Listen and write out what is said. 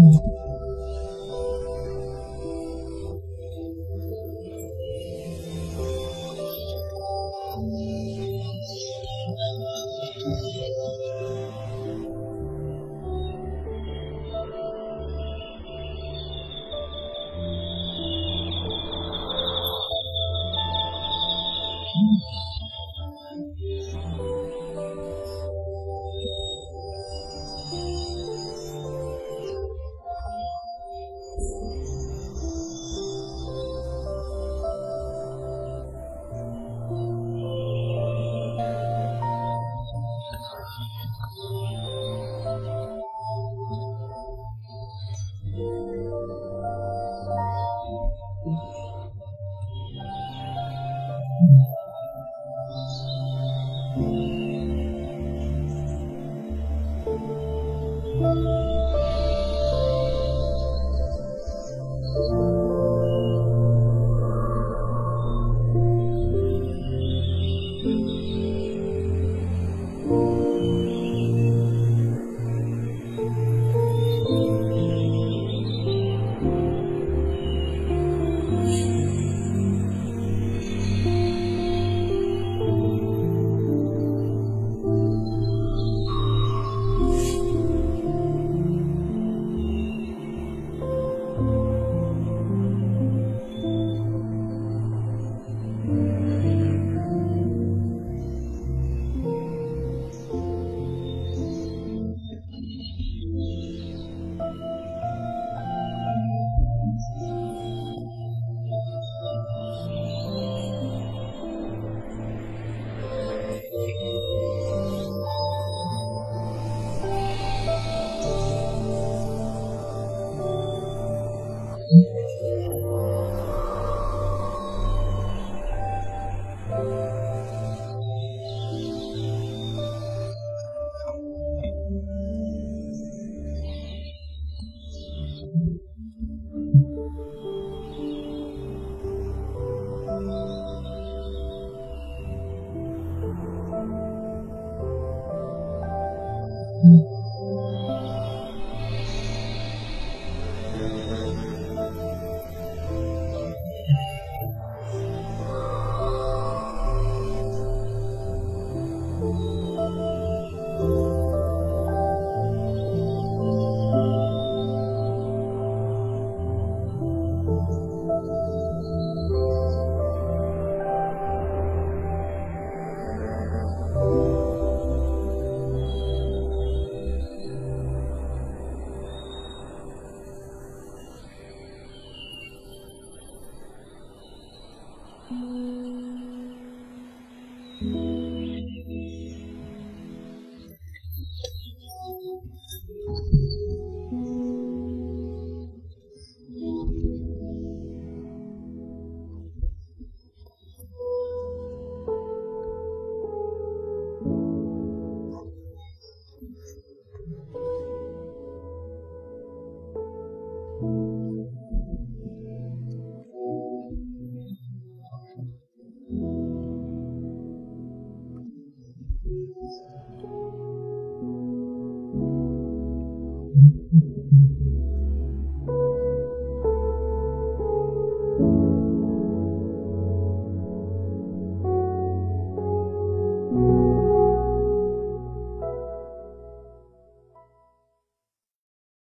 Thank Mm-hmm. peace. Mm.